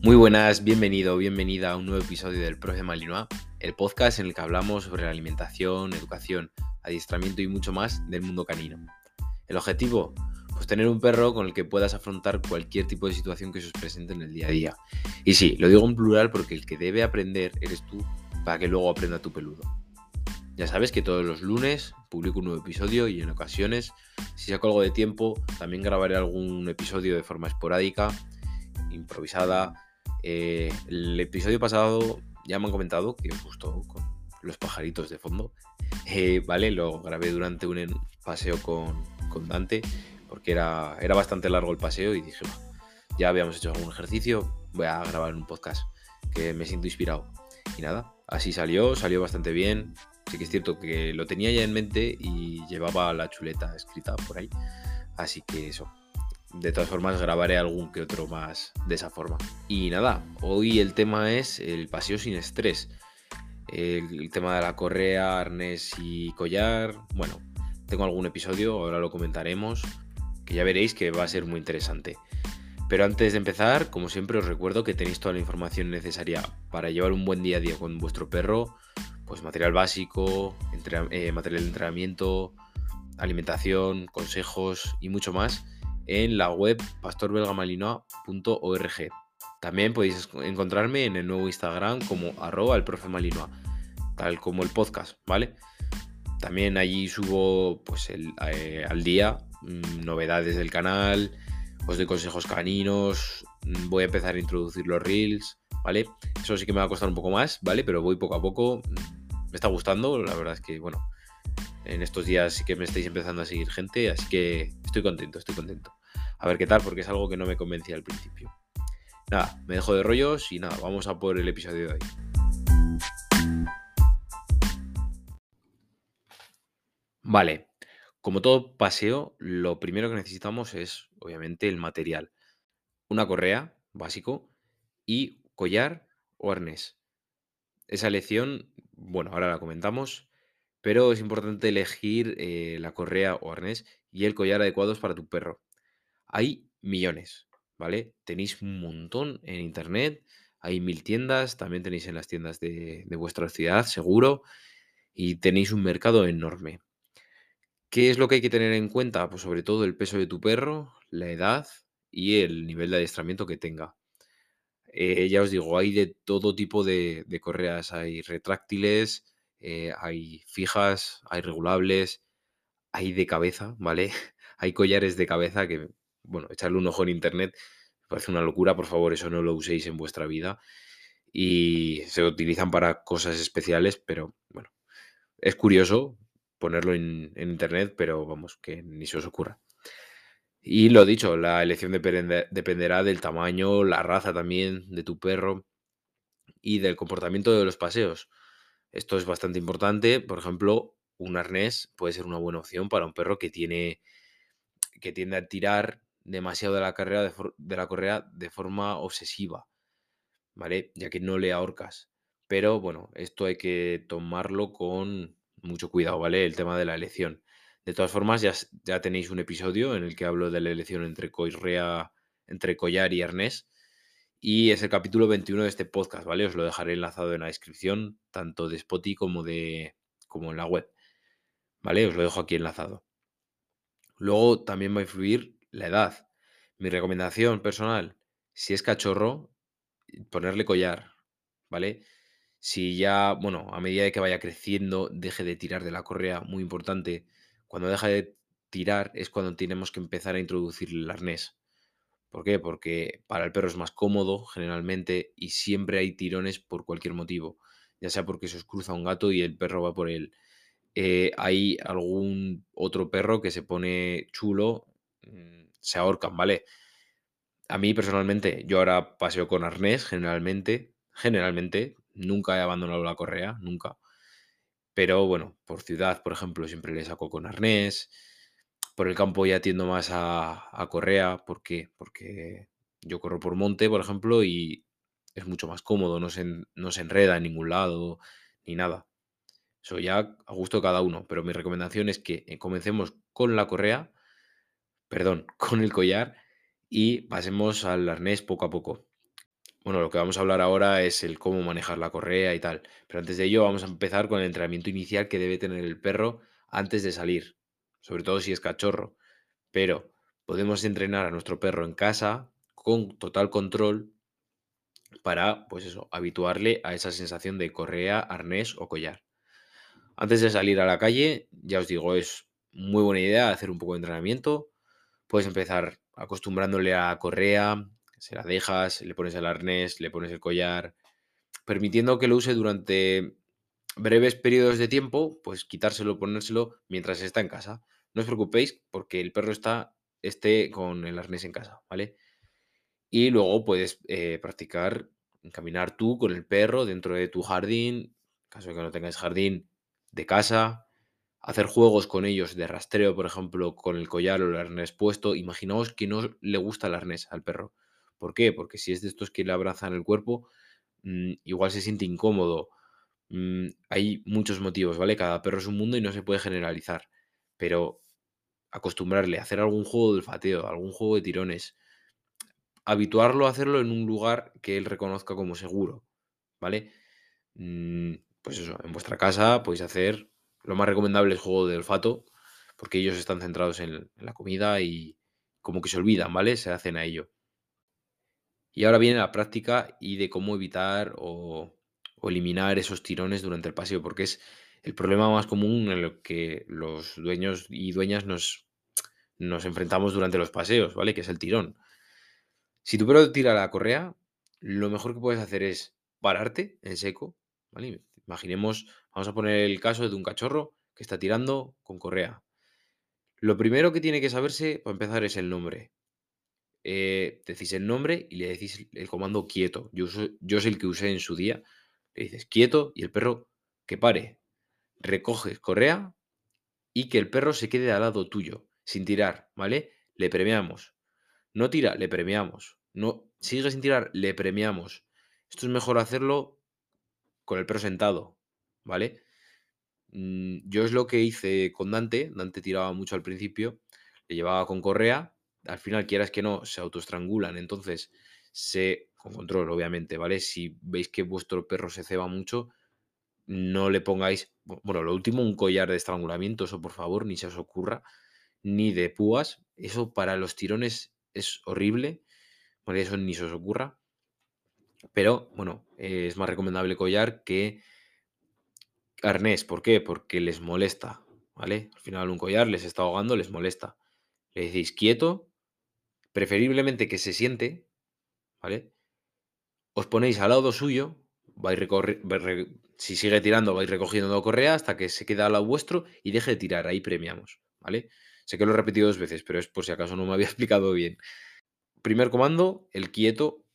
Muy buenas, bienvenido, bienvenida a un nuevo episodio del Profe Malinois, el podcast en el que hablamos sobre la alimentación, educación, adiestramiento y mucho más del mundo canino. El objetivo, pues tener un perro con el que puedas afrontar cualquier tipo de situación que se os presente en el día a día. Y sí, lo digo en plural porque el que debe aprender eres tú para que luego aprenda tu peludo. Ya sabes que todos los lunes publico un nuevo episodio y en ocasiones, si saco algo de tiempo, también grabaré algún episodio de forma esporádica, improvisada. Eh, el episodio pasado ya me han comentado que gustó con los pajaritos de fondo. Eh, vale, lo grabé durante un paseo con, con Dante porque era, era bastante largo el paseo y dije, ya habíamos hecho algún ejercicio, voy a grabar un podcast que me siento inspirado. Y nada, así salió, salió bastante bien, Sí que es cierto que lo tenía ya en mente y llevaba la chuleta escrita por ahí. Así que eso. De todas formas, grabaré algún que otro más de esa forma. Y nada, hoy el tema es el paseo sin estrés. El, tema de la correa, arnés y collar. Bueno, tengo algún episodio, ahora lo comentaremos. Que ya veréis que va a ser muy interesante. Pero antes de empezar, como siempre os recuerdo que tenéis toda la información necesaria para llevar un buen día a día con vuestro perro, pues material básico, eh, material de entrenamiento, alimentación, consejos y mucho más en la web pastorbelgamalinois.org. También podéis encontrarme en el nuevo Instagram como arroba el profe tal como el podcast, ¿vale? También allí subo pues eh, al día mm, novedades del canal, os doy consejos caninos, mm, voy a empezar a introducir los reels, ¿vale? Eso sí que me va a costar un poco más, ¿vale? Pero voy poco a poco, me está gustando, la verdad es que, bueno, en estos días que me estáis empezando a seguir gente, así que estoy contento, estoy contento. A ver qué tal, porque es algo que no me convencía al principio. Nada, me dejo de rollos y nada, vamos a por el episodio de hoy. Vale, como todo paseo, lo primero que necesitamos es, obviamente, el material. Una correa, básico, y collar o arnés. Esa elección, bueno, ahora la comentamos, pero es importante elegir eh, la correa o arnés y el collar adecuados para tu perro. Hay millones, ¿vale? Tenéis un montón en internet, hay mil tiendas, también tenéis en las tiendas de, de vuestra ciudad, seguro, y tenéis un mercado enorme. ¿Qué es lo que hay que tener en cuenta? Pues sobre todo el peso de tu perro, la edad y el nivel de adiestramiento que tenga. Eh, ya os digo, hay de todo tipo de, correas. Hay retráctiles, eh, hay fijas, hay regulables, hay de cabeza, ¿vale? Hay collares de cabeza que, bueno, echarle un ojo en internet parece una locura, por favor, eso no lo uséis en vuestra vida. Y se utilizan para cosas especiales, pero bueno, es curioso ponerlo en internet, pero vamos, que ni se os ocurra. Y lo dicho, la elección dependerá del tamaño, la raza también de tu perro y del comportamiento de los paseos. Esto es bastante importante. Por ejemplo, un arnés puede ser una buena opción para un perro que tiene que tiende a tirar demasiado de la, carrera de, de la correa de forma obsesiva, ¿vale? Ya que no le ahorcas. Pero bueno, esto hay que tomarlo con mucho cuidado, ¿vale? El tema de la elección. De todas formas, ya, ya tenéis un episodio en el que hablo de la elección entre, entre collar y arnés. Y es el capítulo 21 de este podcast, ¿vale? Os lo dejaré enlazado en la descripción, tanto de Spotify como, de, como en la web. ¿Vale? Os lo dejo aquí enlazado. Luego también va a influir la edad. Mi recomendación personal, si es cachorro, ponerle collar, ¿vale? Si ya, bueno, a medida de que vaya creciendo, deje de tirar de la correa, muy importante, cuando deja de tirar es cuando tenemos que empezar a introducir el arnés. ¿Por qué? Porque para el perro es más cómodo generalmente y siempre hay tirones por cualquier motivo, ya sea porque se os cruza un gato y el perro va por él. Eh, hay algún otro perro que se pone chulo, mm, se ahorcan, ¿vale? A mí personalmente, yo ahora paseo con arnés generalmente, generalmente, nunca he abandonado la correa, nunca. Pero bueno, por ciudad, por ejemplo, siempre le saco con arnés. Por el campo ya tiendo más a, correa. ¿Por qué? Porque yo corro por monte, por ejemplo, y es mucho más cómodo, no se, no se enreda en ningún lado, ni nada. Eso ya a gusto de cada uno, pero mi recomendación es que eh, comencemos con la correa, perdón, con el collar y pasemos al arnés poco a poco. Bueno, lo que vamos a hablar ahora es el cómo manejar la correa y tal. Pero antes de ello vamos a empezar con el entrenamiento inicial que debe tener el perro antes de salir, sobre todo si es cachorro. Pero podemos entrenar a nuestro perro en casa con total control para, pues eso, habituarle a esa sensación de correa, arnés o collar. Antes de salir a la calle, ya os digo, es muy buena idea hacer un poco de entrenamiento. Puedes empezar acostumbrándole a correa, se la dejas, le pones el arnés, le pones el collar, permitiendo que lo use durante breves periodos de tiempo, pues quitárselo, ponérselo mientras está en casa. No os preocupéis porque el perro está esté con el arnés en casa, ¿vale? Y luego puedes eh, practicar caminar tú con el perro dentro de tu jardín, en caso de que no tengáis jardín, de casa, hacer juegos con ellos de rastreo, por ejemplo, con el collar o el arnés puesto. Imaginaos que no le gusta el arnés al perro. ¿Por qué? Porque si es de estos que le abrazan el cuerpo, mm, igual se siente incómodo. Mm, hay muchos motivos, ¿vale? Cada perro es un mundo y no se puede generalizar. Pero acostumbrarle a hacer algún juego de olfateo, algún juego de tirones, habituarlo a hacerlo en un lugar que él reconozca como seguro, ¿vale? Mm, pues eso, en vuestra casa podéis hacer lo más recomendable es juego de olfato, porque ellos están centrados en, en la comida y como que se olvidan, ¿vale? Se hacen a ello. Y ahora viene la práctica y de cómo evitar o, o eliminar esos tirones durante el paseo, porque es el problema más común en lo que los dueños y dueñas nos, nos enfrentamos durante los paseos, ¿vale? Que es el tirón. Si tu perro tira la correa, lo mejor que puedes hacer es pararte en seco, ¿vale? Imaginemos, vamos a poner el caso de un cachorro que está tirando con correa. Lo primero que tiene que saberse, para empezar, es el nombre. Eh, decís el nombre y le decís el comando quieto. Yo, yo es el que usé en su día. Le dices quieto y el perro que pare. Recoges correa y que el perro se quede al lado tuyo, sin tirar, ¿vale? Le premiamos. No tira, le premiamos. No sigue sin tirar, le premiamos. Esto es mejor hacerlo con el perro sentado, ¿vale? Mm, yo es lo que hice con Dante. Dante tiraba mucho al principio, le llevaba con correa. Al final, quieras que no, se autoestrangulan. Entonces, se. Con control, obviamente, ¿vale? Si veis que vuestro perro se ceba mucho, no le pongáis. bu- Bueno, lo último, un collar de estrangulamiento, eso por favor, ni se os ocurra. Ni de púas. Eso para los tirones es horrible. ¿Vale? Eso ni se os ocurra. Pero, bueno, es más recomendable collar que Arnés, ¿por qué? Porque les molesta, ¿vale? Al final un collar les está ahogando, les molesta. Le decís quieto, preferiblemente que se siente, ¿vale? Os ponéis al lado suyo, vais si sigue tirando, vais recogiendo correa hasta que se queda al lado vuestro y deje de tirar, ahí premiamos, ¿vale? Sé que lo he repetido dos veces, pero es por si acaso no me había explicado bien. Primer comando, el quieto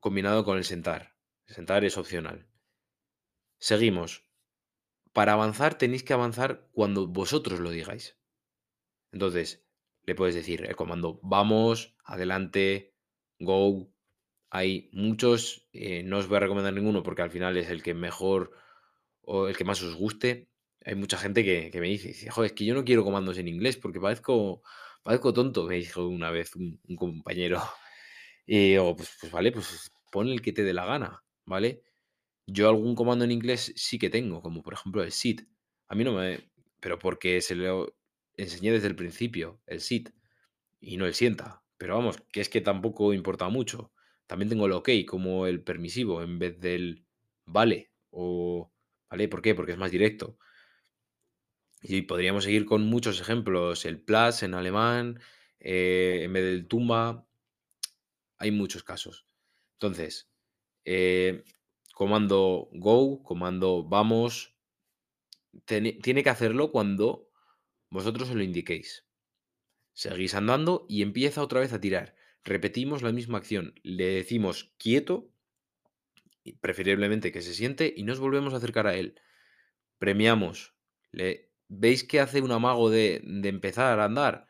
combinado con el sentar. Sentar es opcional. Seguimos. Para avanzar tenéis que avanzar cuando vosotros lo digáis. Entonces, le puedes decir el comando vamos, adelante, go. Hay muchos, eh, no os voy a recomendar ninguno porque al final es el que mejor o el que más os guste. Hay mucha gente que, me dice, dice, "Jo, es que yo no quiero comandos en inglés porque parezco, parezco tonto, me dijo una vez un, un compañero. Y digo, pues, pues vale, pues pon el que te dé la gana, ¿vale? Yo algún comando en inglés sí que tengo, como por ejemplo el sit. A mí no me... Pero porque se lo enseñé desde el principio, el sit, y no el sienta. Pero vamos, que es que tampoco importa mucho. También tengo el ok como el permisivo en vez del vale o... ¿Vale? ¿Por qué? Porque es más directo. Y podríamos seguir con muchos ejemplos. El plus en alemán, eh, en vez del tumba, hay muchos casos. Entonces, eh, comando go, comando vamos, tiene que hacerlo cuando vosotros se lo indiquéis. Seguís andando y empieza otra vez a tirar. Repetimos la misma acción. Le decimos quieto, preferiblemente que se siente, y nos volvemos a acercar a él. Premiamos. Le, ¿Veis que hace un amago de, de empezar a andar?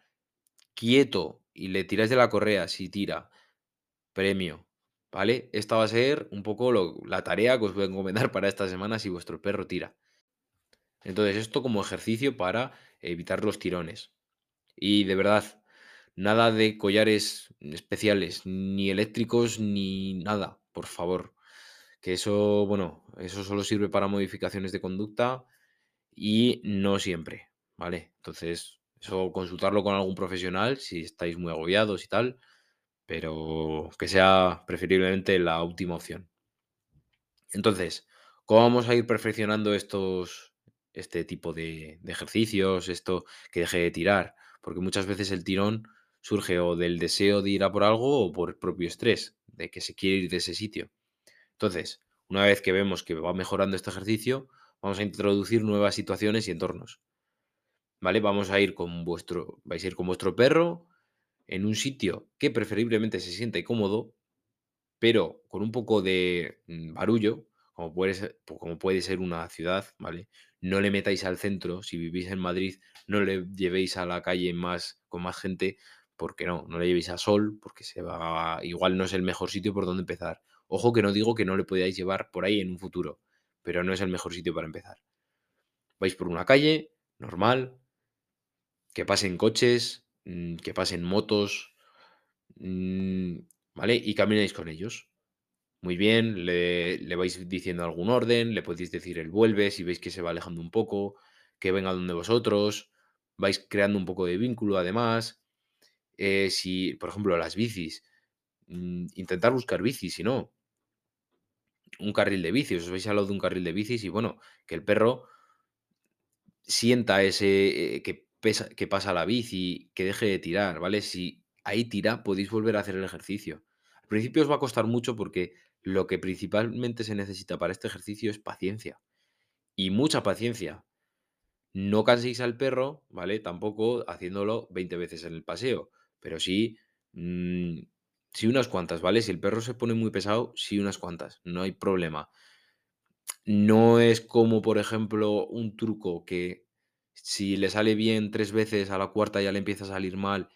Quieto. Y le tiráis de la correa si tira. Premio. ¿Vale? Esta va a ser un poco lo- la tarea que os voy a encomendar para esta semana si vuestro perro tira. Entonces, esto como ejercicio para evitar los tirones. Y de verdad, nada de collares especiales, ni eléctricos, ni nada. por favor. Que eso, bueno, eso solo sirve para modificaciones de conducta y no siempre, ¿vale? Entonces, eso consultarlo con algún profesional si estáis muy agobiados y tal, pero que sea preferiblemente la última opción. Entonces, ¿cómo vamos a ir perfeccionando estos, este tipo de, de ejercicios, esto que deje de tirar? Porque muchas veces el tirón surge o del deseo de ir a por algo o por el propio estrés, de que se quiere ir de ese sitio. Entonces, una vez que vemos que va mejorando este ejercicio, vamos a introducir nuevas situaciones y entornos. ¿Vale? Vamos a ir con vuestro, vais a ir con vuestro perro en un sitio que preferiblemente se sienta cómodo, pero con un poco de mm, barullo, como puede ser, po- como puede ser una ciudad, ¿vale? No le metáis al centro, si vivís en Madrid, no le llevéis a la calle más, con más gente, porque no, no le llevéis a Sol, porque se va, igual no es el mejor sitio por donde empezar. Ojo que no digo que no le podáis llevar por ahí en un futuro, pero no es el mejor sitio para empezar. Vais por una calle, normal, que pasen coches, mm, que pasen motos, mm, ¿vale? Y camináis con ellos. Muy bien, le, le vais diciendo algún orden, le podéis decir el vuelve si veis que se va alejando un poco, que venga donde vosotros, vais creando un poco de vínculo además. Eh, si, por ejemplo, las bicis, mm, intentar buscar bicis, si no, un carril de bicis, os vais al lado de un carril de bicis y bueno, que el perro sienta ese, eh, que, pesa, que pasa la bici, que deje de tirar, ¿vale? Si ahí tira, podéis volver a hacer el ejercicio. Al principio os va a costar mucho porque lo que principalmente se necesita para este ejercicio es paciencia. Y mucha paciencia. No canséis al perro, ¿vale? Tampoco haciéndolo 20 veces en el paseo, pero sí, mm, sí unas cuantas, ¿vale? Si el perro se pone muy pesado, sí unas cuantas, no hay problema. No es como, por ejemplo, un truco que si le sale bien 3 veces, a la cuarta ya le empieza a salir mal,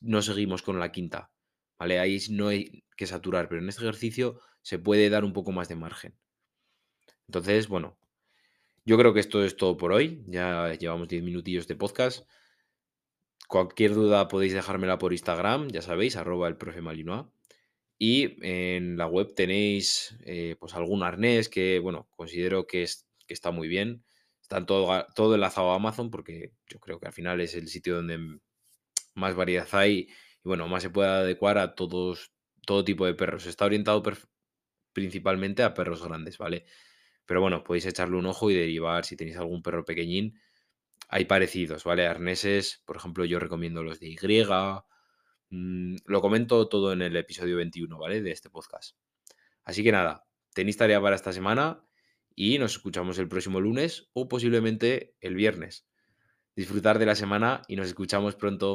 no seguimos con la quinta, ¿vale? Ahí no hay que saturar, pero en este ejercicio se puede dar un poco más de margen. Entonces, bueno, yo creo que esto es todo por hoy. Ya llevamos 10 minutillos de podcast. Cualquier duda podéis dejármela por Instagram, ya sabéis, arroba el profe Malinois. Y en la web tenéis eh, pues algún arnés que, bueno, considero que, es, que está muy bien. Está todo, todo enlazado a Amazon porque yo creo que al final es el sitio donde más variedad hay y, bueno, más se puede adecuar a todos, todo tipo de perros. Está orientado principalmente a perros grandes, ¿vale? Pero bueno, podéis echarle un ojo y derivar si tenéis algún perro pequeñín. Hay parecidos, ¿vale? Arneses, por ejemplo, yo recomiendo los de Y, Mm, lo comento todo en el episodio 21, ¿vale? De este podcast. Así que nada, tenéis tarea para esta semana y nos escuchamos el próximo lunes o posiblemente el viernes. Disfrutar de la semana y nos escuchamos pronto.